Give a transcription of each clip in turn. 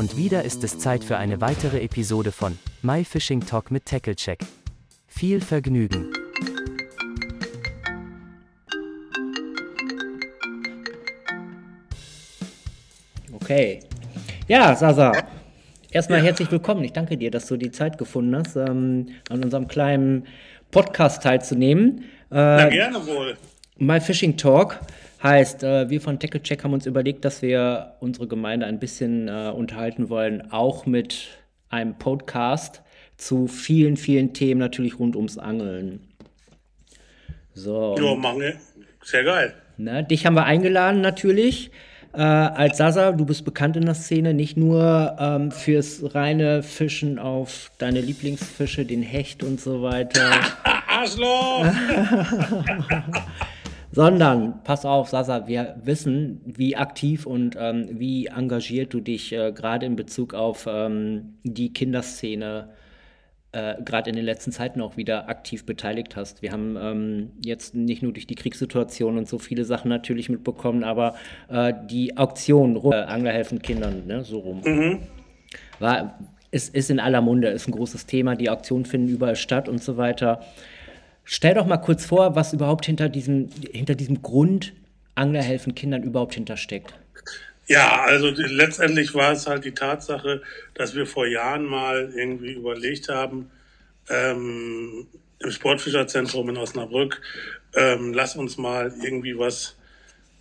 Und wieder ist es Zeit für eine weitere Episode von My Fishing Talk mit Tacklecheck. Viel Vergnügen! Okay. Ja, Sasa. Erstmal ja. herzlich willkommen. Ich danke dir, dass du die Zeit gefunden hast, ähm, an unserem kleinen Podcast teilzunehmen. Äh, Na, gerne wohl. My Fishing Talk heißt, äh, wir von Tackle Check haben uns überlegt, dass wir unsere Gemeinde ein bisschen äh, unterhalten wollen, auch mit einem Podcast zu vielen, vielen Themen natürlich rund ums Angeln. So. Ja, machen wir. Sehr geil. Ne, dich haben wir eingeladen natürlich. Äh, als Sasa, du bist bekannt in der Szene, nicht nur ähm, fürs reine Fischen auf deine Lieblingsfische, den Hecht und so weiter. Arschloch! Sondern, pass auf, Sasa, wir wissen, wie aktiv und ähm, wie engagiert du dich äh, gerade in Bezug auf ähm, die Kinderszene äh, gerade in den letzten Zeiten auch wieder aktiv beteiligt hast. Wir haben ähm, jetzt nicht nur durch die Kriegssituation und so viele Sachen natürlich mitbekommen, aber äh, die Auktion, äh, Angler helfen Kindern, ne, so rum. Mhm. War, ist, ist in aller Munde, ist ein großes Thema. Die Auktionen finden überall statt und so weiter. Stell doch mal kurz vor, was überhaupt hinter diesem, hinter diesem Grund Angler helfen Kindern überhaupt hintersteckt. Ja, also letztendlich war es halt die Tatsache, dass wir vor Jahren mal irgendwie überlegt haben, ähm, im Sportfischerzentrum in Osnabrück, ähm, lass uns mal irgendwie was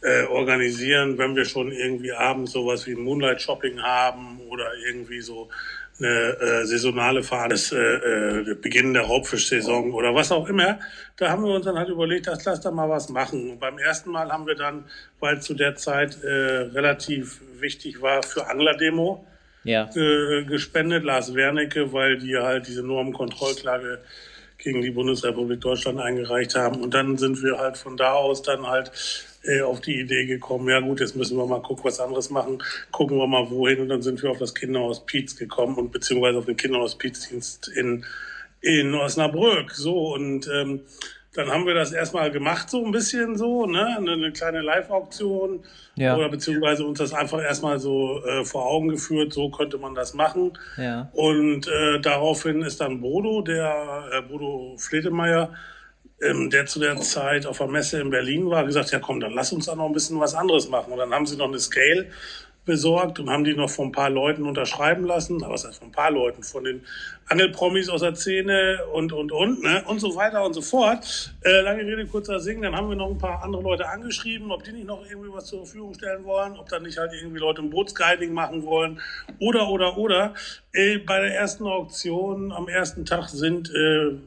äh, organisieren, wenn wir schon irgendwie abends sowas wie Moonlight Shopping haben oder irgendwie so eine äh, saisonale Fahrt, das äh, äh, Beginn der Raubfischsaison oder was auch immer. Da haben wir uns dann halt überlegt, dass lass da mal was machen. Und beim ersten Mal haben wir dann, weil zu der Zeit äh, relativ wichtig war für Anglerdemo, ja. äh, gespendet, Lars Wernicke, weil die halt diese Normenkontrollklage gegen die Bundesrepublik Deutschland eingereicht haben. Und dann sind wir halt von da aus dann halt äh, auf die Idee gekommen, ja gut, jetzt müssen wir mal gucken, was anderes machen, gucken wir mal wohin und dann sind wir auf das Kinderhaus Pietz gekommen und beziehungsweise auf den Kinderhaus Pietz-Dienst in, in Osnabrück. So und ähm, dann haben wir das erstmal gemacht, so ein bisschen so, ne? Eine, eine kleine Live-Auktion. Ja. Oder beziehungsweise uns das einfach erstmal so äh, vor Augen geführt, so könnte man das machen. Ja. Und äh, daraufhin ist dann Bodo, der äh, Bodo Fletemeyer, ähm, der zu der Zeit auf der Messe in Berlin war, gesagt, ja komm, dann lass uns da noch ein bisschen was anderes machen. Und dann haben sie noch eine Scale besorgt und haben die noch von ein paar Leuten unterschreiben lassen. Was heißt von ein paar Leuten? Von den Angelpromis aus der Szene und, und, und, ne? und so weiter und so fort. Äh, lange Rede, kurzer Singen. Dann haben wir noch ein paar andere Leute angeschrieben, ob die nicht noch irgendwie was zur Verfügung stellen wollen, ob dann nicht halt irgendwie Leute ein Bootsguiding machen wollen oder, oder, oder. Äh, bei der ersten Auktion am ersten Tag sind... Äh,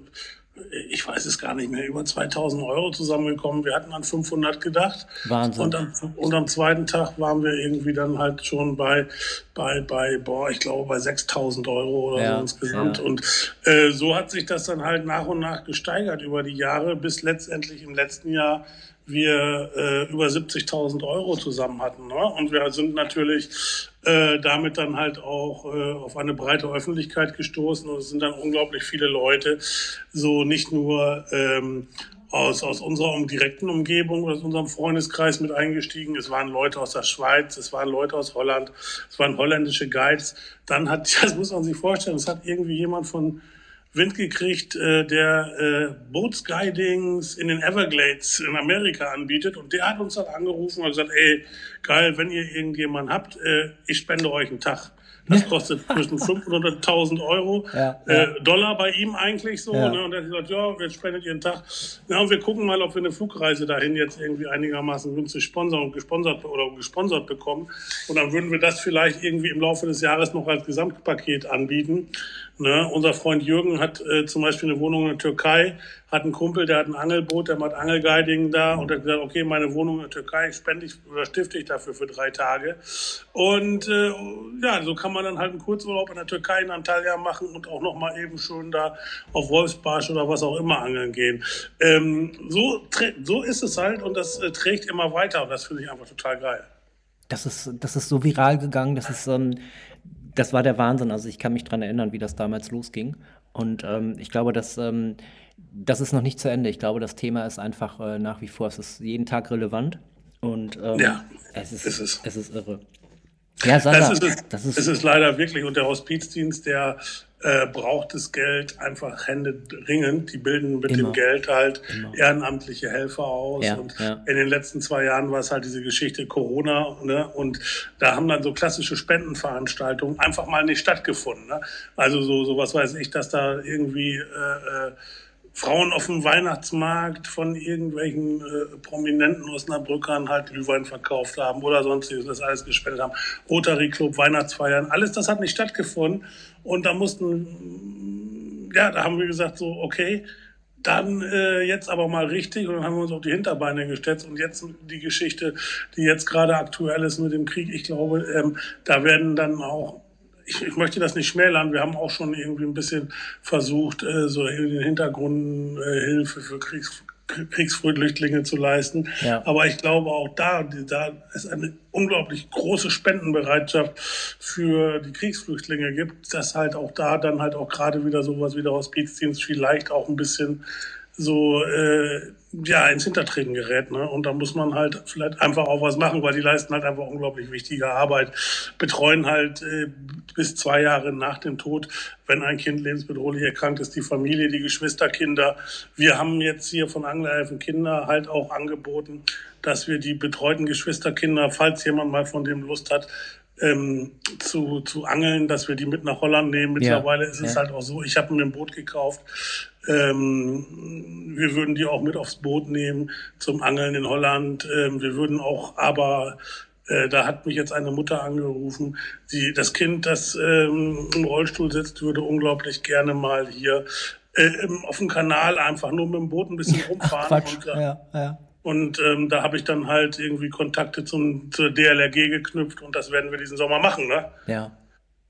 ich weiß es gar nicht mehr, über 2000 Euro zusammengekommen. Wir hatten an 500 gedacht. Wahnsinn. Und am, und am zweiten Tag waren wir irgendwie dann halt schon bei, bei, bei boah, ich glaube bei 6000 Euro oder ja, so insgesamt. Ja. Und äh, so hat sich das dann halt nach und nach gesteigert über die Jahre, bis letztendlich im letzten Jahr wir äh, über 70.000 Euro zusammen hatten. Ne? Und wir sind natürlich äh, damit dann halt auch äh, auf eine breite Öffentlichkeit gestoßen und es sind dann unglaublich viele Leute, so nicht nur ähm, aus, aus unserer direkten Umgebung, aus unserem Freundeskreis mit eingestiegen. Es waren Leute aus der Schweiz, es waren Leute aus Holland, es waren holländische Guides. Dann hat, das muss man sich vorstellen, es hat irgendwie jemand von Wind gekriegt, äh, der äh, Bootsguidings in den Everglades in Amerika anbietet. Und der hat uns dann angerufen und gesagt, ey, geil, wenn ihr irgendjemanden habt, äh, ich spende euch einen Tag. Das kostet zwischen 500 und 1000 Euro, ja, ja. Äh, Dollar bei ihm eigentlich so. Ja. Ne? Und er hat gesagt, ja, jetzt spendet ihr einen Tag. Ja, und wir gucken mal, ob wir eine Flugreise dahin jetzt irgendwie einigermaßen günstig sponsern und gesponsert oder gesponsert bekommen. Und dann würden wir das vielleicht irgendwie im Laufe des Jahres noch als Gesamtpaket anbieten. Ne? Unser Freund Jürgen hat äh, zum Beispiel eine Wohnung in der Türkei, hat einen Kumpel, der hat ein Angelboot, der macht Angelguiding da und hat gesagt, okay, meine Wohnung in der Türkei spende ich oder stifte ich dafür für drei Tage. Und äh, ja, so kann man dann halt einen Kurzurlaub in der Türkei in Antalya machen und auch nochmal eben schön da auf Wolfsbarsch oder was auch immer angeln gehen. Ähm, so, so ist es halt und das äh, trägt immer weiter und das finde ich einfach total geil. Das ist, das ist so viral gegangen, das ist ähm, das war der Wahnsinn. Also ich kann mich daran erinnern, wie das damals losging. Und ähm, ich glaube, dass ähm, das ist noch nicht zu Ende. Ich glaube, das Thema ist einfach äh, nach wie vor, es ist jeden Tag relevant. Und ähm, ja, es, ist, ist es. es ist irre. Ja, Sascha, das, ist es, das ist, es ist leider wirklich. Und der Hospizdienst, der äh, braucht das Geld einfach händeringend. Die bilden mit Immer. dem Geld halt Immer. ehrenamtliche Helfer aus. Ja, und ja. in den letzten zwei Jahren war es halt diese Geschichte Corona. Ne? Und da haben dann so klassische Spendenveranstaltungen einfach mal nicht stattgefunden. Ne? Also so, so was weiß ich, dass da irgendwie äh, äh Frauen auf dem Weihnachtsmarkt von irgendwelchen äh, Prominenten Osnabrückern halt Glühwein verkauft haben oder sonstiges, das alles gespendet haben. Rotary Club, Weihnachtsfeiern, alles das hat nicht stattgefunden. Und da mussten, ja, da haben wir gesagt so, okay, dann äh, jetzt aber mal richtig und dann haben wir uns auf die Hinterbeine gestellt und jetzt die Geschichte, die jetzt gerade aktuell ist mit dem Krieg, ich glaube, ähm, da werden dann auch ich, ich, möchte das nicht schmälern. Wir haben auch schon irgendwie ein bisschen versucht, äh, so in den Hintergrund äh, Hilfe für Kriegs, Kriegsflüchtlinge zu leisten. Ja. Aber ich glaube auch da, da es eine unglaublich große Spendenbereitschaft für die Kriegsflüchtlinge gibt, dass halt auch da dann halt auch gerade wieder sowas wie der Hospizdienst vielleicht auch ein bisschen so äh, ja ins Hintertreten gerät. Ne? Und da muss man halt vielleicht einfach auch was machen, weil die leisten halt einfach unglaublich wichtige Arbeit, betreuen halt äh, bis zwei Jahre nach dem Tod, wenn ein Kind lebensbedrohlich erkrankt ist, die Familie, die Geschwisterkinder. Wir haben jetzt hier von Anglerhelfen Kinder halt auch angeboten, dass wir die betreuten Geschwisterkinder, falls jemand mal von dem Lust hat, ähm, zu, zu angeln, dass wir die mit nach Holland nehmen. Mittlerweile ja, ist es ja. halt auch so, ich habe mir ein Boot gekauft. Ähm, wir würden die auch mit aufs Boot nehmen zum Angeln in Holland. Ähm, wir würden auch aber äh, da hat mich jetzt eine Mutter angerufen, die das Kind, das ähm, im Rollstuhl sitzt, würde unglaublich gerne mal hier äh, auf dem Kanal einfach nur mit dem Boot ein bisschen rumfahren. Quatsch. Und, äh, ja, ja. Und ähm, da habe ich dann halt irgendwie Kontakte zum, zur DLRG geknüpft und das werden wir diesen Sommer machen, ne? Ja.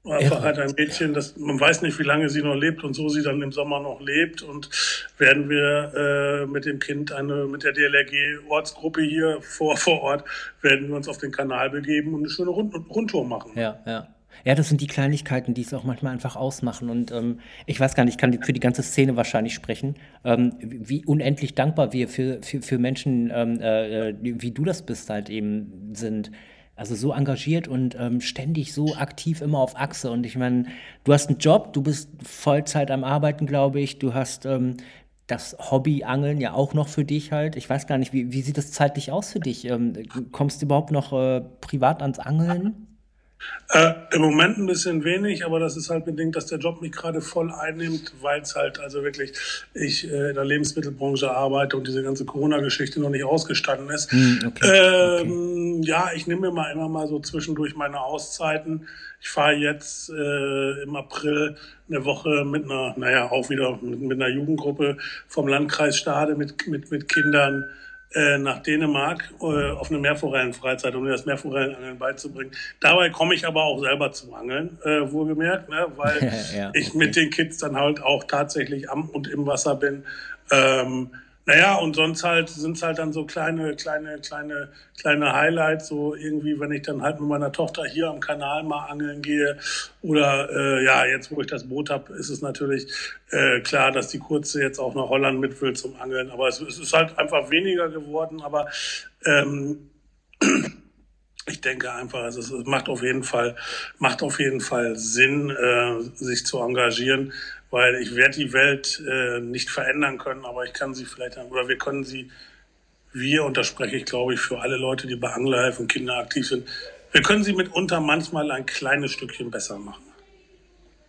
Einfach halt ein Mädchen, das man weiß nicht, wie lange sie noch lebt und so sie dann im Sommer noch lebt. Und werden wir äh, mit dem Kind eine, mit der DLRG-Ortsgruppe hier vor, vor Ort, werden wir uns auf den Kanal begeben und eine schöne Rund Rundtour machen. Ja, ja. Ja, das sind die Kleinigkeiten, die es auch manchmal einfach ausmachen. Und ähm, ich weiß gar nicht, ich kann für die ganze Szene wahrscheinlich sprechen, ähm, wie unendlich dankbar wir für, für, für Menschen, ähm, äh, wie du das bist, halt eben sind. Also so engagiert und ähm, ständig so aktiv immer auf Achse. Und ich meine, du hast einen Job, du bist Vollzeit am Arbeiten, glaube ich. Du hast ähm, das Hobby Angeln ja auch noch für dich halt. Ich weiß gar nicht, wie, wie sieht das zeitlich aus für dich? Ähm, kommst du überhaupt noch äh, privat ans Angeln? Äh, Im Moment ein bisschen wenig, aber das ist halt bedingt, dass der Job mich gerade voll einnimmt, weil es halt also wirklich ich äh, in der Lebensmittelbranche arbeite und diese ganze Corona-Geschichte noch nicht ausgestanden ist. Hm, okay, ähm, okay. Ja, ich nehme mir mal immer mal so zwischendurch meine Auszeiten. Ich fahre jetzt äh, im April eine Woche mit einer, naja, auch wieder mit, mit einer Jugendgruppe vom Landkreis Stade mit, mit, mit Kindern nach Dänemark äh, auf eine Meerforellenfreizeit, um mir das Meerforellenangeln beizubringen. Dabei komme ich aber auch selber zum Angeln, äh, wohlgemerkt, ne? weil ja, ich okay. mit den Kids dann halt auch tatsächlich am und im Wasser bin. Ähm, naja, und sonst halt sind es halt dann so kleine, kleine, kleine, kleine Highlights, so irgendwie, wenn ich dann halt mit meiner Tochter hier am Kanal mal angeln gehe. Oder äh, ja, jetzt wo ich das Boot habe, ist es natürlich äh, klar, dass die Kurze jetzt auch nach Holland mit will zum Angeln. Aber es, es ist halt einfach weniger geworden. Aber ähm, ich denke einfach, also es macht auf jeden Fall, macht auf jeden Fall Sinn, äh, sich zu engagieren, weil ich werde die Welt äh, nicht verändern können, aber ich kann sie vielleicht, oder wir können sie, wir, und da spreche ich, glaube ich, für alle Leute, die bei Anglerhilfe und Kinder aktiv sind, wir können sie mitunter manchmal ein kleines Stückchen besser machen.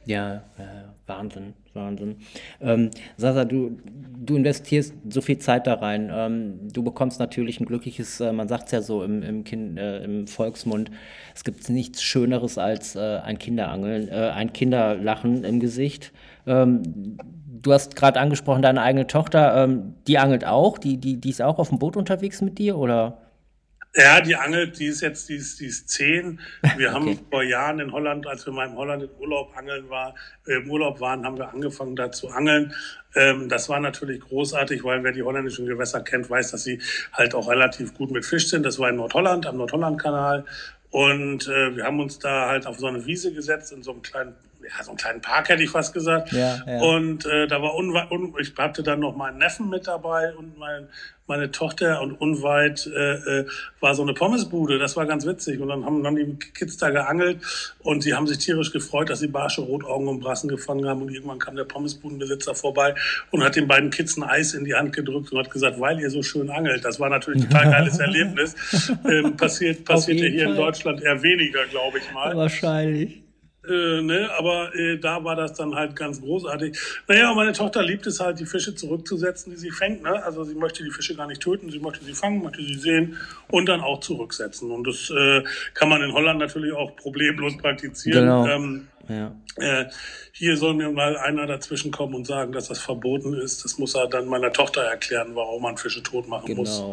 Ja, äh, Wahnsinn, Wahnsinn. Ähm, Sasa, du, du investierst so viel Zeit da rein. Ähm, du bekommst natürlich ein glückliches, äh, man sagt es ja so im, im, kind, äh, im Volksmund, es gibt nichts Schöneres als äh, ein Kinderangeln, äh, ein Kinderlachen im Gesicht. Ähm, du hast gerade angesprochen, deine eigene Tochter, ähm, die angelt auch, die, die, die ist auch auf dem Boot unterwegs mit dir, oder? Ja, die angelt, die ist jetzt, die ist, die ist zehn. Wir okay. haben vor Jahren in Holland, als wir mal in Holland im Urlaub angeln war, äh, im Urlaub waren, haben wir angefangen da zu angeln. Ähm, das war natürlich großartig, weil wer die holländischen Gewässer kennt, weiß, dass sie halt auch relativ gut mit Fisch sind. Das war in Nordholland, am Nordholland-Kanal. Und äh, wir haben uns da halt auf so eine Wiese gesetzt, in so einem kleinen ja, so einen kleinen Park hätte ich fast gesagt. Ja, ja. Und äh, da war unweit, un, ich hatte dann noch meinen Neffen mit dabei und mein, meine Tochter und unweit äh, äh, war so eine Pommesbude. Das war ganz witzig. Und dann haben dann die Kids da geangelt und sie haben sich tierisch gefreut, dass sie Barsche, Rotaugen und Brassen gefangen haben. Und irgendwann kam der Pommesbudenbesitzer vorbei und hat den beiden Kids ein Eis in die Hand gedrückt und hat gesagt, weil ihr so schön angelt. Das war natürlich ein total geiles Erlebnis. Ähm, passiert passiert ja hier Fall. in Deutschland eher weniger, glaube ich mal. Wahrscheinlich. Äh, ne, aber äh, da war das dann halt ganz großartig. Naja, meine Tochter liebt es halt, die Fische zurückzusetzen, die sie fängt. Ne? Also sie möchte die Fische gar nicht töten, sie möchte sie fangen, möchte sie sehen und dann auch zurücksetzen. Und das äh, kann man in Holland natürlich auch problemlos praktizieren. Genau. Ähm, ja. Äh, hier soll mir mal einer dazwischen kommen und sagen, dass das verboten ist. Das muss er dann meiner Tochter erklären, warum man Fische tot machen genau. muss.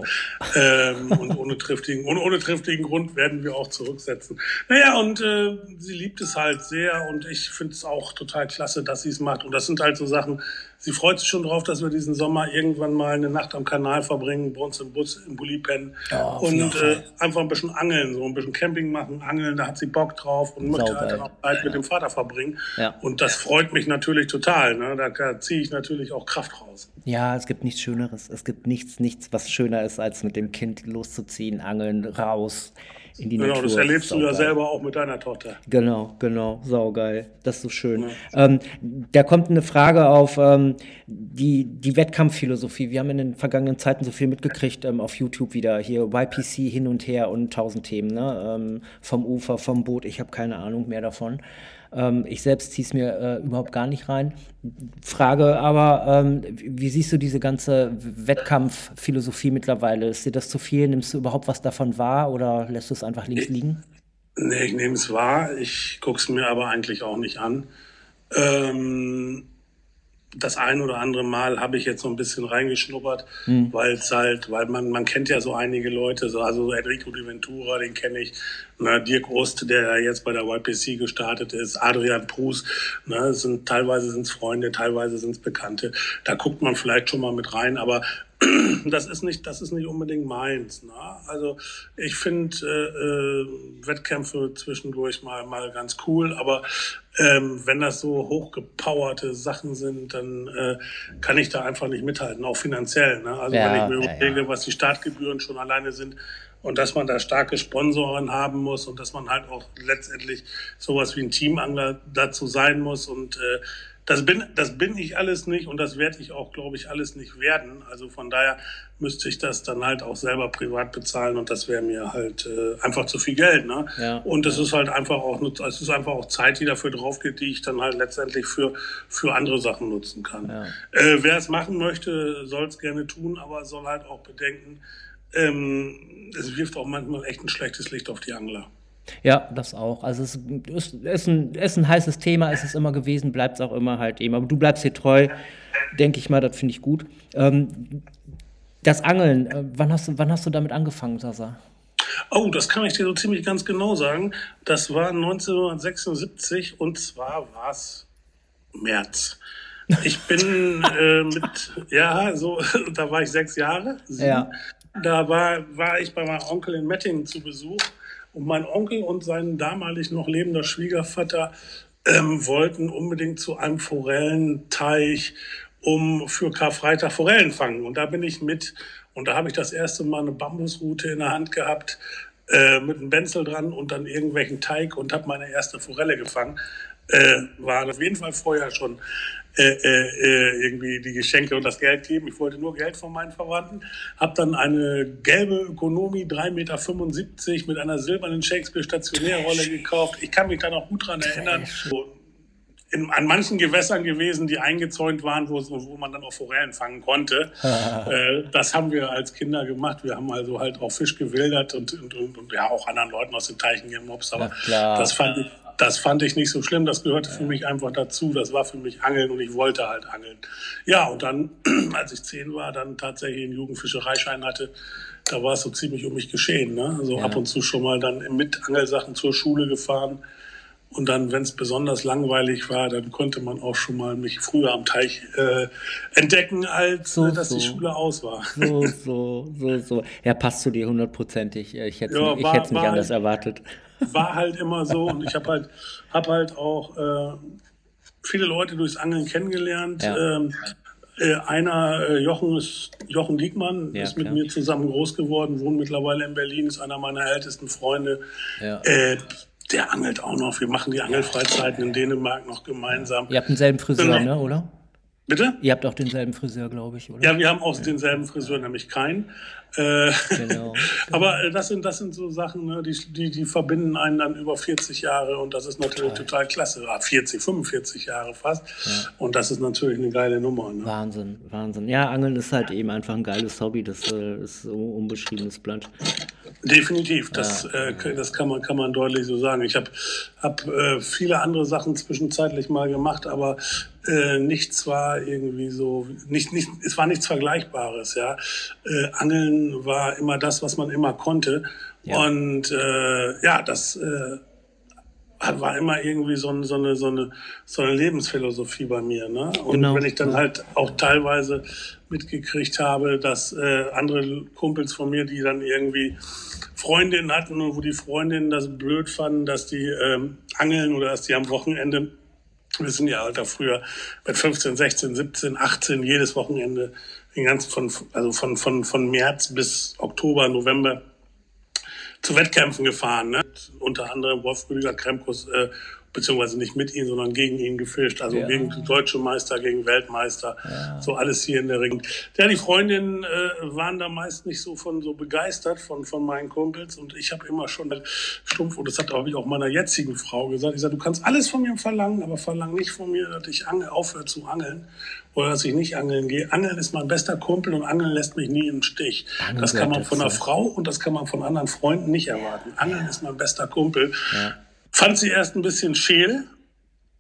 Ähm, und ohne triftigen, ohne, ohne triftigen Grund werden wir auch zurücksetzen. Naja, und äh, sie liebt es halt sehr und ich finde es auch total klasse, dass sie es macht. Und das sind halt so Sachen, sie freut sich schon drauf, dass wir diesen Sommer irgendwann mal eine Nacht am Kanal verbringen, bei uns im Bus, im Bulli pennen ja, und äh, einfach ein bisschen angeln, so ein bisschen Camping machen, angeln, da hat sie Bock drauf und möchte halt dann auch Zeit mit dem Vater verbringen. Ja. Und das freut mich natürlich total. Ne? Da, da ziehe ich natürlich auch Kraft raus. Ja, es gibt nichts Schöneres. Es gibt nichts, nichts, was schöner ist, als mit dem Kind loszuziehen, angeln, raus in die genau, Natur. Genau, das erlebst saugeil. du ja selber auch mit deiner Tochter. Genau, genau, saugeil. Das ist so schön. Ja. Ähm, da kommt eine Frage auf ähm, die, die Wettkampfphilosophie. Wir haben in den vergangenen Zeiten so viel mitgekriegt ähm, auf YouTube wieder. Hier YPC hin und her und tausend Themen. Ne? Ähm, vom Ufer, vom Boot. Ich habe keine Ahnung mehr davon. Ähm, ich selbst ziehe es mir äh, überhaupt gar nicht rein. Frage aber, ähm, wie siehst du diese ganze Wettkampfphilosophie mittlerweile? Ist dir das zu viel? Nimmst du überhaupt was davon wahr oder lässt du es einfach links liegen? Nee, ich nehme es wahr. Ich gucke es mir aber eigentlich auch nicht an. Ähm, das ein oder andere Mal habe ich jetzt so ein bisschen reingeschnuppert, mhm. weil es halt, weil man, man kennt ja so einige Leute, so, also Enrico Di Ventura, den kenne ich, ne, Dirk Ost, der jetzt bei der YPC gestartet ist, Adrian Prus, ne, sind, teilweise sind es Freunde, teilweise sind es Bekannte. Da guckt man vielleicht schon mal mit rein, aber das ist nicht, das ist nicht unbedingt meins. Ne? Also ich finde äh, äh, Wettkämpfe zwischendurch mal mal ganz cool, aber ähm, wenn das so hochgepowerte Sachen sind, dann äh, kann ich da einfach nicht mithalten, auch finanziell. Ne? Also ja, wenn ich mir ja, überlege, ja. was die Startgebühren schon alleine sind und dass man da starke Sponsoren haben muss und dass man halt auch letztendlich sowas wie ein Teamangler dazu sein muss und äh, das bin, das bin ich alles nicht und das werde ich auch, glaube ich, alles nicht werden. Also von daher müsste ich das dann halt auch selber privat bezahlen und das wäre mir halt äh, einfach zu viel Geld. Ne? Ja, und es ja. ist halt einfach auch, es ist einfach auch Zeit, die dafür drauf geht, die ich dann halt letztendlich für, für andere Sachen nutzen kann. Ja. Äh, wer es machen möchte, soll es gerne tun, aber soll halt auch bedenken, ähm, es wirft auch manchmal echt ein schlechtes Licht auf die Angler. Ja, das auch. Also es ist, ist, ein, ist ein heißes Thema, ist es immer gewesen, bleibt es auch immer halt eben. Aber du bleibst hier treu, denke ich mal, das finde ich gut. Ähm, das Angeln, äh, wann, hast du, wann hast du damit angefangen, Sasa? Oh, das kann ich dir so ziemlich ganz genau sagen. Das war 1976 und zwar war es März. Ich bin äh, mit, ja, so, da war ich sechs Jahre. Sieben. Ja. Da war, war ich bei meinem Onkel in Mettingen zu Besuch und mein Onkel und sein damalig noch lebender Schwiegervater ähm, wollten unbedingt zu einem Forellenteich, um für Karfreitag Forellen fangen. Und da bin ich mit. Und da habe ich das erste Mal eine Bambusrute in der Hand gehabt, äh, mit einem Benzel dran und dann irgendwelchen Teig und habe meine erste Forelle gefangen. Äh, war auf jeden Fall vorher schon äh, äh, irgendwie die Geschenke und das Geld geben. Ich wollte nur Geld von meinen Verwandten. Habe dann eine gelbe Ökonomie 3,75 Meter mit einer silbernen Shakespeare Stationärrolle gekauft. Ich kann mich da noch gut dran erinnern. In, an manchen Gewässern gewesen, die eingezäunt waren, wo, wo man dann auch Forellen fangen konnte. äh, das haben wir als Kinder gemacht. Wir haben also halt auch Fisch gewildert und, und, und, und ja auch anderen Leuten aus den Teichen gemobst. Aber das fand ich, das fand ich nicht so schlimm. Das gehörte für mich einfach dazu. Das war für mich Angeln und ich wollte halt angeln. Ja, und dann, als ich zehn war, dann tatsächlich einen Jugendfischereischein hatte, da war es so ziemlich um mich geschehen. Ne? Also ja. ab und zu schon mal dann mit Angelsachen zur Schule gefahren. Und dann, wenn es besonders langweilig war, dann konnte man auch schon mal mich früher am Teich äh, entdecken, als So, äh, dass die so. Schule aus war. So, so, so, so. Ja, passt zu dir hundertprozentig. Ich hätte es Ja, war- nicht war anders erwartet. War halt immer so und ich habe halt, hab halt auch äh, viele Leute durchs Angeln kennengelernt. Ja. Ähm, äh, einer, äh, Jochen, ist, Jochen Diekmann, Ja, ist mit klar. mir zusammen groß geworden, wohnt mittlerweile in Berlin, ist einer meiner ältesten Freunde. Ja. Äh, der angelt auch noch. Wir machen die Angelfreizeiten in Dänemark noch gemeinsam. Ihr habt denselben Friseur, Genau. ne, oder? Bitte? Ihr habt auch denselben Friseur, glaube ich, oder? Ja, wir haben auch denselben Friseur, nämlich keinen. Äh, Genau. aber äh, das sind, das sind so Sachen, ne, die, die, die verbinden einen dann über 40 Jahre und das ist natürlich total, klasse. Ah, 40, 45 Jahre fast. Und das ist natürlich eine geile Nummer. Ne? Wahnsinn, Wahnsinn. Ja, Angeln ist halt eben einfach ein geiles Hobby. Das äh, ist so unbeschriebenes Blatt. Definitiv, das, äh, k- das kann, man, kann man deutlich so sagen. Ich habe hab, äh, viele andere Sachen zwischenzeitlich mal gemacht, aber äh, nichts war irgendwie so, nicht, nicht, es war nichts Vergleichbares. Ja? Äh, Angeln war immer das, was man immer konnte. Ja. Und äh, ja, das äh, war immer irgendwie so, ein, so, eine, so, eine, so eine Lebensphilosophie bei mir. Ne? Und Genau. wenn ich dann halt auch teilweise mitgekriegt habe, dass äh, andere Kumpels von mir, die dann irgendwie Freundinnen hatten und wo die Freundinnen das blöd fanden, dass die ähm, angeln oder dass die am Wochenende, wir sind ja alter früher mit 15, 16, 17, 18 jedes Wochenende, den ganzen von, also von, von, von März bis Oktober, November zu Wettkämpfen gefahren. Ne? Unter anderem Wolf Rüdiger Kremkus, äh, beziehungsweise nicht mit ihm, sondern gegen ihn gefischt. Also Ja. gegen deutsche Meister, gegen Weltmeister. So alles hier in der Ring. Ja, die Freundinnen äh, waren da meist nicht so von so begeistert von, von meinen Kumpels. Und ich habe immer schon stumpf, und das hat habe ich auch meiner jetzigen Frau gesagt, ich sage, du kannst alles von mir verlangen, aber verlang nicht von mir, dass ich angel, aufhöre zu angeln oder dass ich nicht angeln gehe. Angeln ist mein bester Kumpel und Angeln lässt mich nie im Stich. Angeln das kann man von einer. Frau und das kann man von anderen Freunden nicht erwarten. Angeln ist mein bester Kumpel. Fand sie erst ein bisschen scheel,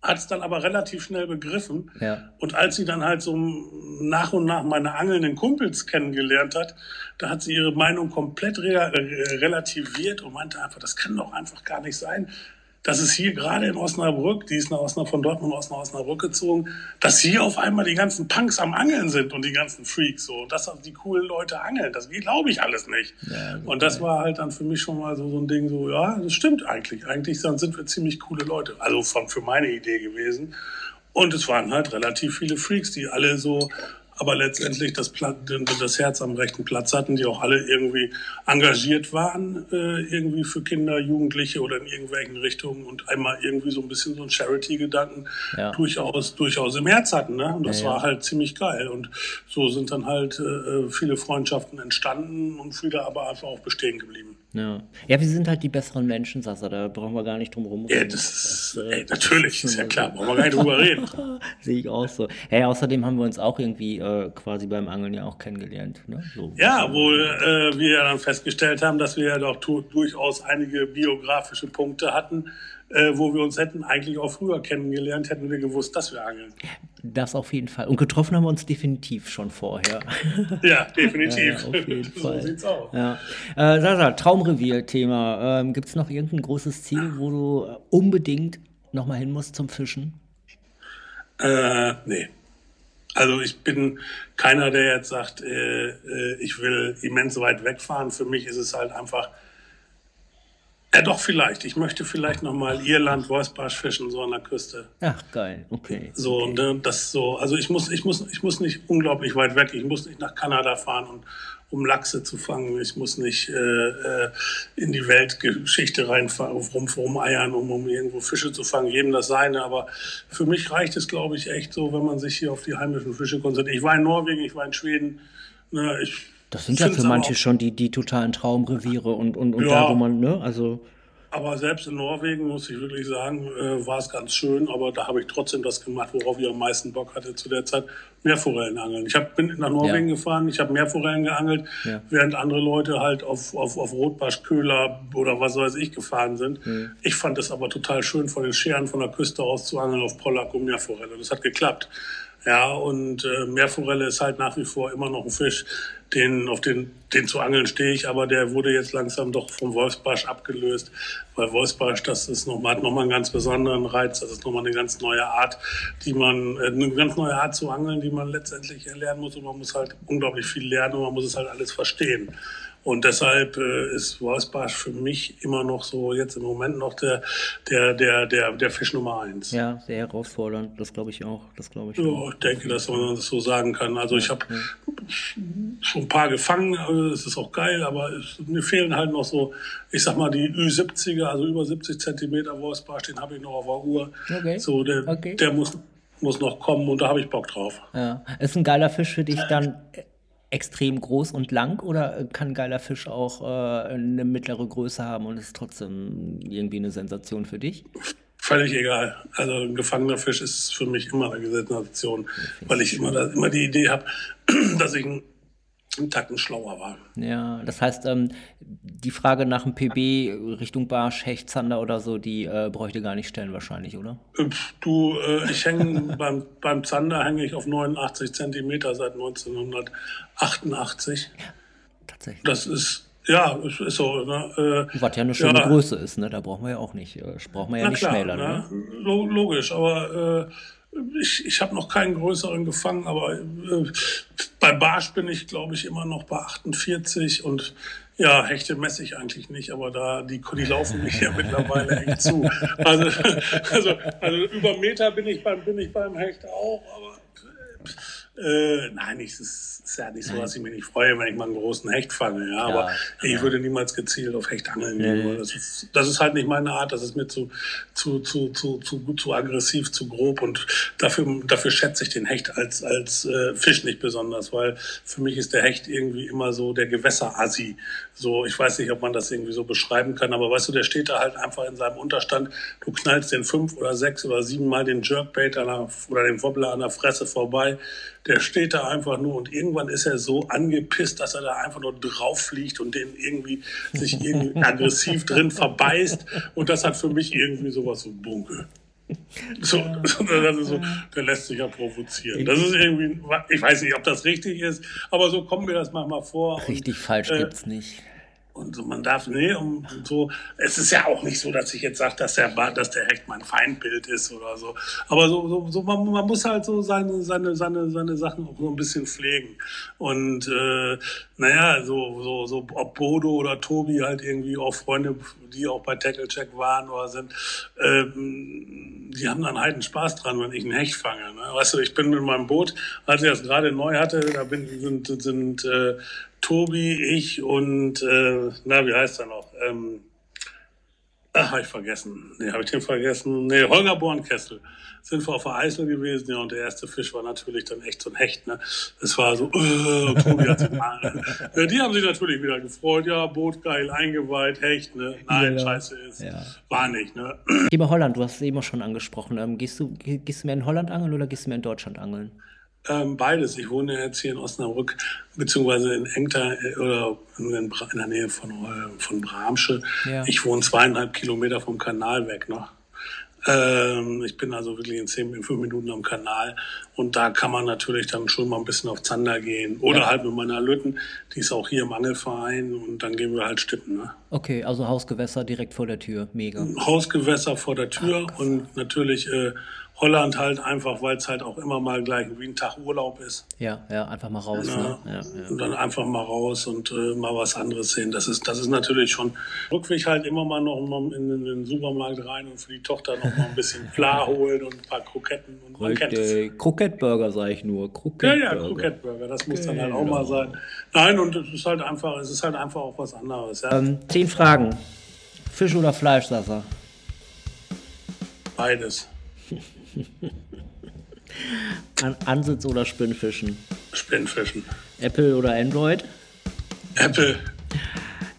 hat es dann aber relativ schnell begriffen. Ja. Und als sie dann halt so nach und nach meine angelnden Kumpels kennengelernt hat, da hat sie ihre Meinung komplett re äh, relativiert und meinte einfach, das kann doch einfach gar nicht sein, dass es hier gerade in Osnabrück, die ist nach Osnabrück, von Dortmund aus nach Osnabrück gezogen, dass hier auf einmal die ganzen Punks am Angeln sind und die ganzen Freaks so. Und dass die coolen Leute angeln, das glaube ich alles nicht. und das war halt dann für mich schon mal so, so ein Ding, so, ja, das stimmt eigentlich. Eigentlich dann sind wir ziemlich coole Leute. Also von, für meine Idee gewesen. Und es waren halt relativ viele Freaks, die alle so, aber letztendlich das, das Herz am rechten Platz hatten, die auch alle irgendwie engagiert waren, äh, irgendwie für Kinder, Jugendliche oder in irgendwelchen Richtungen und einmal irgendwie so ein bisschen so ein Charity-Gedanken Ja. durchaus, durchaus im Herz hatten. Ne? Und das Ja, ja. war halt ziemlich geil. Und so sind dann halt äh, viele Freundschaften entstanden und viele aber einfach auch bestehen geblieben. Ja. ja, wir sind halt die besseren Menschen, Sasa, da brauchen wir gar nicht drum rum. Ja, das ist, äh, ey, natürlich, ist ja klar, brauchen wir gar nicht drüber reden. Sehe ich auch so. Hey, außerdem haben wir uns auch irgendwie äh, quasi beim Angeln ja auch kennengelernt. Ne? So. Ja, obwohl äh, wir ja dann festgestellt haben, dass wir ja doch durchaus einige biografische Punkte hatten, äh, wo wir uns hätten eigentlich auch früher kennengelernt, hätten wir gewusst, dass wir angeln. Das auf jeden Fall. Und getroffen haben wir uns definitiv schon vorher. Ja, definitiv. Ja, auf jeden so Fall. sieht's aus. Ja. Äh, Sasa, Traumrevier-Thema. Ähm, Gibt es noch irgendein großes Ziel, wo du unbedingt nochmal hin musst zum Fischen? Äh, nee. Also ich bin keiner, der jetzt sagt, äh, äh, ich will immens weit wegfahren. Für mich ist es halt einfach, ja doch vielleicht. Ich möchte vielleicht nochmal Irland, Wolfsbarsch fischen, so an der Küste. Ach, geil. Okay. So, ne, das so, also ich muss, ich muss, ich muss nicht unglaublich weit weg. Ich muss nicht nach Kanada fahren, und, um Lachse zu fangen. Ich muss nicht äh, äh, in die Weltgeschichte reinfahren, rum, rumeiern, um, um irgendwo Fische zu fangen. Jedem das seine. Aber für mich reicht es, glaube ich, echt so, wenn man sich hier auf die heimischen Fische konzentriert. Ich war in Norwegen, ich war in Schweden. Ne, ich Das sind ja für manche schon die, die totalen Traumreviere und, und, und Ja. da, wo man, ne, also. Aber selbst in Norwegen, muss ich wirklich sagen, äh, war es ganz schön. Aber da habe ich trotzdem das gemacht, worauf ich am meisten Bock hatte zu der Zeit. Meerforellen angeln. Ich hab, bin nach Norwegen Ja. gefahren, ich habe Meerforellen geangelt, Ja. während andere Leute halt auf, auf, auf Rotbarschköhler oder was weiß ich gefahren sind. Mhm. Ich fand es aber total schön, von den Scheren von der Küste aus zu angeln auf Pollack und Meerforelle. Das hat geklappt. Ja, und äh, Meerforelle ist halt nach wie vor immer noch ein Fisch, den, auf den, den zu angeln stehe ich, aber der wurde jetzt langsam doch vom Wolfsbarsch abgelöst, weil Wolfsbarsch, das ist noch, hat nochmal einen ganz besonderen Reiz, das ist nochmal eine ganz neue Art, die man, äh, eine ganz neue Art zu angeln, die man letztendlich erlernen muss und man muss halt unglaublich viel lernen und man muss es halt alles verstehen. Und deshalb äh, ist Wolfsbarsch für mich immer noch so jetzt im Moment noch der, der, der, der, der Fisch Nummer eins. Ja, sehr herausfordernd, das glaube ich auch. Das glaube ich ja, auch. ich denke, dass man das so sagen kann. Also ich habe schon ein paar gefangen, also das ist auch geil, aber es, mir fehlen halt noch so, ich sag mal, die Ü70er, also über 70 Zentimeter Wolfsbarsch, den habe ich noch auf der Uhr. Okay. So, der, Okay. der muss, muss noch kommen und da habe ich Bock drauf. Ja. Ist ein geiler Fisch für dich dann äh, extrem groß und lang oder kann geiler Fisch auch äh, eine mittlere Größe haben und ist trotzdem irgendwie eine Sensation für dich? Völlig egal. Also ein gefangener Fisch ist für mich immer eine Sensation, weil ich immer, immer die Idee habe, dass ich einen, einen Tacken schlauer war. Ja, das heißt, ähm, die Frage nach dem PB Richtung Barsch, Hecht, Zander oder so, die äh, bräuchte gar nicht stellen wahrscheinlich, oder? Du, äh, ich hänge beim, beim Zander hänge ich auf 89 Zentimeter seit 1988. Tatsächlich. Das ist, ja, ist so. Ne? Äh, Was ja eine schöne ja. Größe ist, ne? Da brauchen wir ja auch nicht, äh, brauchen wir ja nicht klar, schmälern, ne? ne? Lo- logisch, aber äh, ich, ich habe noch keinen größeren gefangen, aber äh, bei Barsch bin ich, glaube ich, immer noch bei 48 und ja, Hechte messe ich eigentlich nicht, aber da die, die laufen mich ja mittlerweile echt zu. Also, also, also über Meter bin ich beim, bin ich beim Hecht auch, aber äh, nein, es ist, ist ja nicht so, dass ich mich nicht freue, wenn ich mal einen großen Hecht fange. Ja, aber ich würde niemals gezielt auf Hecht angeln weil Das ist, das ist halt nicht meine Art. Das ist mir zu, zu, zu, zu, zu, zu aggressiv, zu grob. Und dafür, dafür schätze ich den Hecht als, als äh, Fisch nicht besonders, weil für mich ist der Hecht irgendwie immer so der Gewässerassi. So, ich weiß nicht, ob man das irgendwie so beschreiben kann, aber weißt du, der steht da halt einfach in seinem Unterstand. Du knallst den fünf oder sechs oder sieben Mal den Jerkbait der, oder den Wobbler an der Fresse vorbei. Der steht da einfach nur und irgendwann ist er so angepisst, dass er da einfach nur drauf fliegt und den irgendwie sich irgendwie aggressiv drin verbeißt. Und das hat für mich irgendwie sowas so Bunkel. So, das ist so, der lässt sich ja provozieren. Das ist irgendwie, ich weiß nicht, ob das richtig ist, aber so kommt mir das manchmal vor. Und, Richtig falsch äh, gibt's nicht. Und so, man darf, nee, und so, es ist ja auch nicht so, dass ich jetzt sage, dass der, dass der Hecht mein Feindbild ist oder so. Aber so, so, so man, man muss halt so seine, seine, seine, seine Sachen auch so ein bisschen pflegen. Und äh, naja, so, so, so, ob Bodo oder Tobi halt irgendwie auch Freunde, die auch bei Tackle Check waren oder sind, ähm, die haben dann halt einen Spaß dran, wenn ich einen Hecht fange. Ne? Weißt du, ich bin mit meinem Boot, als ich das gerade neu hatte, da bin, sind, sind äh, Tobi, ich und, äh, na, wie heißt er noch? Ähm, ach, hab ich vergessen. Nee, habe ich den vergessen? Nee, Holger Bornkessel. Sind wir auf der Eisel gewesen, ja, und der erste Fisch war natürlich dann echt so ein Hecht, ne? Es war so, äh, Tobi hat sich mal, ja, die haben sich natürlich wieder gefreut, ja, Boot geil, eingeweiht, Hecht, ne? Nein, Ja. scheiße ist, Ja. war nicht, ne? Thema Holland, du hast es eben auch schon angesprochen. Ähm, gehst, du, geh- gehst du mehr in Holland angeln oder gehst du mehr in Deutschland angeln? Ähm, beides. Ich wohne jetzt hier in Osnabrück, beziehungsweise in Engter äh, oder in, in der Nähe von, äh, von Bramsche. Ja. Ich wohne zweieinhalb Kilometer vom Kanal weg noch. Ähm, ich bin also wirklich in zehn, in fünf Minuten am Kanal und da kann man natürlich dann schon mal ein bisschen auf Zander gehen oder Ja. halt mit meiner Lütten, die ist auch hier im Angelverein und dann gehen wir halt stippen. Ne? Okay, also Hausgewässer direkt vor der Tür. Mega. Hausgewässer vor der Tür und natürlich äh, Holland halt einfach, weil es halt auch immer mal gleich wie ein Tag Urlaub ist. Ja, ja, einfach mal raus. Ja. Ne? Ja, ja. Und dann einfach mal raus und äh, mal was anderes sehen. Das ist, das ist natürlich schon Rückweg halt immer mal noch mal in, in den Supermarkt rein und für die Tochter noch mal ein bisschen Fla holen und ein paar Kroketten. Und man kennt es. Krokettburger sage ich nur. Ja, Krokettburger. ja, Krokettburger, das muss dann halt auch mal sein. Nein, und es ist halt einfach, es ist halt einfach auch was anderes. Ja? Ähm, zehn Fragen. Fisch oder Fleisch, Sasa? Beides. An Ansitz oder Spinnfischen? Spinnfischen. Apple oder Android? Apple,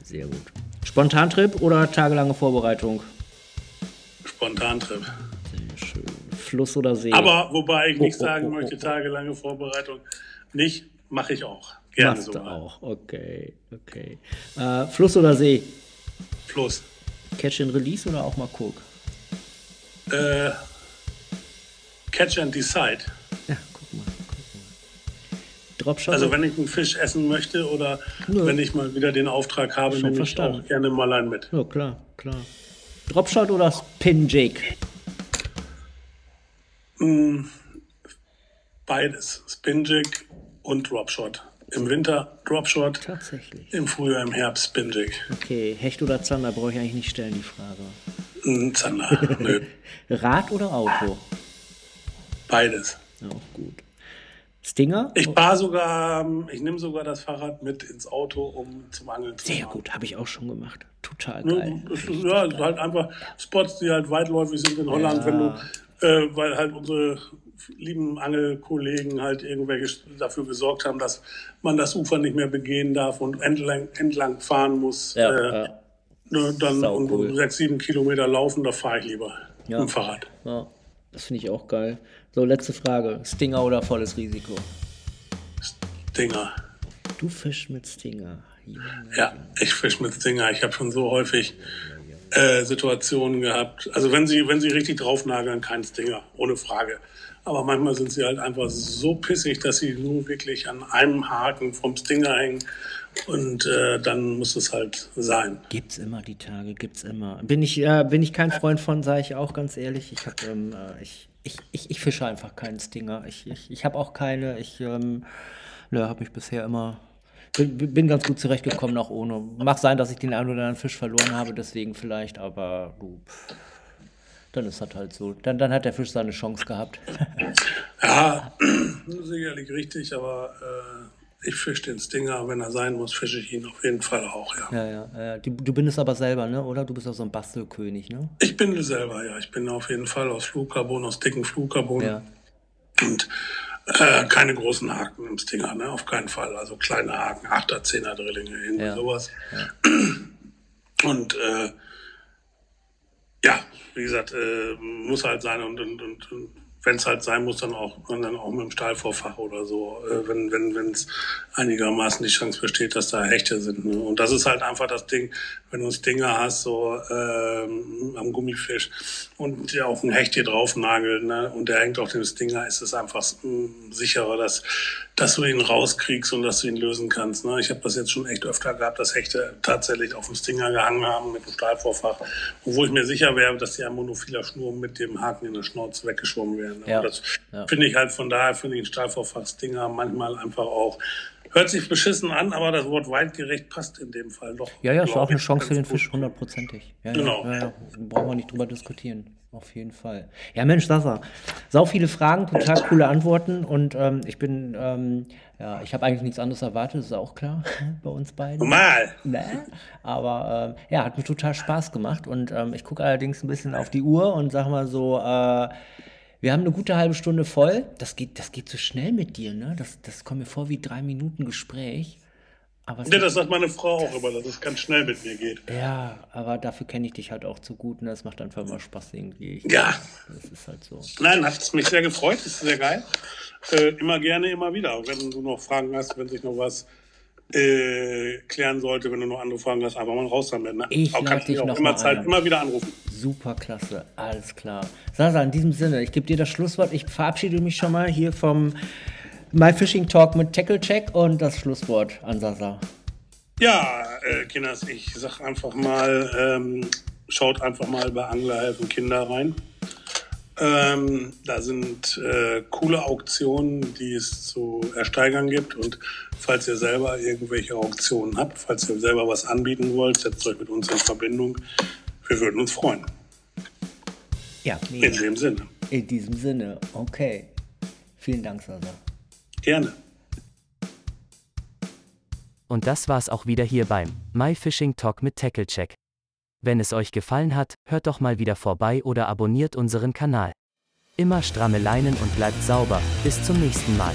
Sehr gut. Spontantrip oder tagelange Vorbereitung? Spontantrip. Sehr schön. Fluss oder See? Aber wobei ich nicht Oh, oh, sagen oh, möchte, oh, oh. tagelange Vorbereitung nicht, mache ich auch. Gerne Machst sogar. auch. Okay, okay. Äh, Fluss oder See? Fluss. Catch and Release oder auch mal Cook? Äh, catch and decide. Ja, guck Dropshot? Also wenn ich einen Fisch essen möchte oder Nö. wenn ich mal wieder den Auftrag habe, Schon nehme ich verstanden. auch gerne mal einen mit. Ja, klar, klar. Dropshot oder Spin Jig? Beides. Spin Jig und Dropshot. Im Winter Dropshot, Tatsächlich. im Frühjahr, im Herbst Spin Jig. Okay, Hecht oder Zander brauche ich eigentlich nicht stellen, die Frage. Ein Zander. Nö. Rad oder Auto? Beides. Auch gut. Stinger? Ich fahre sogar, ich nehme sogar das Fahrrad mit ins Auto, um zum Angeln zu Sehr fahren. gut, habe ich auch schon gemacht. Total Ne, geil. ja, ist halt einfach Spots, die halt weitläufig sind in Holland, Ja. wenn du, äh, weil halt unsere lieben Angelkollegen halt irgendwelche dafür gesorgt haben, dass man das Ufer nicht mehr begehen darf und entlang, entlang fahren muss. Ja, äh, ja, ne, dann cool. sechs, sieben Kilometer laufen, da fahre ich lieber Ja. mit dem Fahrrad. ja, das finde ich auch geil. So, letzte Frage. Stinger oder volles Risiko? Dinger. Du fischst mit Stinger. Ja, ich fisch mit Stinger. Ich habe schon so häufig äh, Situationen gehabt. Also wenn sie, wenn sie richtig draufnageln, kein Stinger, ohne Frage. Aber manchmal sind sie halt einfach so pissig, dass sie nur wirklich an einem Haken vom Stinger hängen. Und äh, dann muss es halt sein. Gibt's immer die Tage, gibt's immer. Bin ich, äh, bin ich kein Freund von, sage ich auch ganz ehrlich. Ich habe, ähm, äh, ich, ich, ich, ich fische einfach keinen Stinger. Ich, ich, ich habe auch keine. Ich, ähm, habe mich bisher immer bin, bin ganz gut zurechtgekommen, auch ohne. Mag sein, dass ich den einen oder anderen Fisch verloren habe, deswegen vielleicht, aber du, dann ist das halt so. Dann, dann hat der Fisch seine Chance gehabt. Ja, sicherlich richtig, aber äh, ich fische den Stinger. Wenn er sein muss, fische ich ihn auf jeden Fall auch, ja. Ja, ja, ja. Du, du bist es aber selber, ne? Oder? Du bist auch so ein Bastelkönig, ne? Ich bin es selber, ja. Ich bin auf jeden Fall aus Flugcarbon, aus dicken Flugcarbon. Ja. Und äh, keine großen Haken im Stinger, ne? Auf keinen Fall. Also kleine Haken, 8er, 10er Drillinge, irgendwie Ja. sowas. Und äh, ja, wie gesagt, äh, muss halt sein und, und, und, und wenn es halt sein muss, dann auch, dann auch mit dem Stahlvorfach oder so, äh, wenn wenn wenn es einigermaßen die Chance besteht, dass da Hechte sind. Ne? Und das ist halt einfach das Ding, wenn du einen Stinger hast, so ähm, am Gummifisch und der auf einen Hecht hier drauf nagelt ne? und der hängt auf dem Stinger, ist es einfach mh, sicherer, dass, dass du ihn rauskriegst und dass du ihn lösen kannst. Ne? Ich habe das jetzt schon echt öfter gehabt, dass Hechte tatsächlich auf dem Stinger gehangen haben mit dem Stahlvorfach, wo ich mir sicher wäre, dass die an monophiler Schnur mit dem Haken in der Schnauze weggeschwommen wären. Ne? Ja. Das Ja. finde ich halt von daher, finde ich ein Stahlvorfach-Stinger manchmal einfach auch, hört sich beschissen an, aber das Wort weitgerecht passt in dem Fall doch. Ja, ja, ist auch eine Chance für den. Fisch, hundertprozentig. Ja, Genau. Ja. Brauchen wir nicht drüber diskutieren. Auf jeden Fall. Ja, Mensch, Sasa, sau viele Fragen, total coole Antworten und ähm, ich bin, ähm, ja, ich habe eigentlich nichts anderes erwartet, ist auch klar bei uns beiden. Normal. Ne? Aber ähm, ja, hat mir total Spaß gemacht und ähm, ich gucke allerdings ein bisschen auf die Uhr und sag mal so, äh, wir haben eine gute halbe Stunde voll. Das geht, das geht so schnell mit dir, ne? Das, das kommt mir vor wie drei Minuten Gespräch. Aber Ja, das sagt meine Frau auch immer, dass es ganz schnell mit mir geht. ja, aber dafür kenne ich dich halt auch zu gut und das macht einfach mal Spaß irgendwie. Ich, Ja, Das ist halt so. nein, hat es mich sehr gefreut, ist sehr geil. Äh, immer gerne, immer wieder. Wenn du noch Fragen hast, wenn sich noch was äh, klären sollte, wenn du noch andere Fragen hast, einfach mal raus damit. Ne? Ich auch kannst dich auch noch immer Zeit, ein. immer wieder anrufen. Super klasse, alles klar. Sasa, in diesem Sinne, ich gebe dir das Schlusswort. Ich verabschiede mich schon mal hier vom My Fishing Talk mit Tackle Check und das Schlusswort an Sasa. Ja, äh, Kinders, ich sag einfach mal, ähm, schaut einfach mal bei Anglerhelfen Kinder rein. Ähm, da sind äh, coole Auktionen, die es zu ersteigern gibt. Und falls ihr selber irgendwelche Auktionen habt, falls ihr selber was anbieten wollt, setzt euch mit uns in Verbindung. Wir würden uns freuen. Ja, In mega. dem Sinne. In diesem Sinne, okay. Vielen Dank, Sasa. Gerne. Und das war's auch wieder hier beim My Fishing Talk mit Tackle Check. Wenn es euch gefallen hat, hört doch mal wieder vorbei oder abonniert unseren Kanal. Immer stramme Leinen und bleibt sauber. Bis zum nächsten Mal.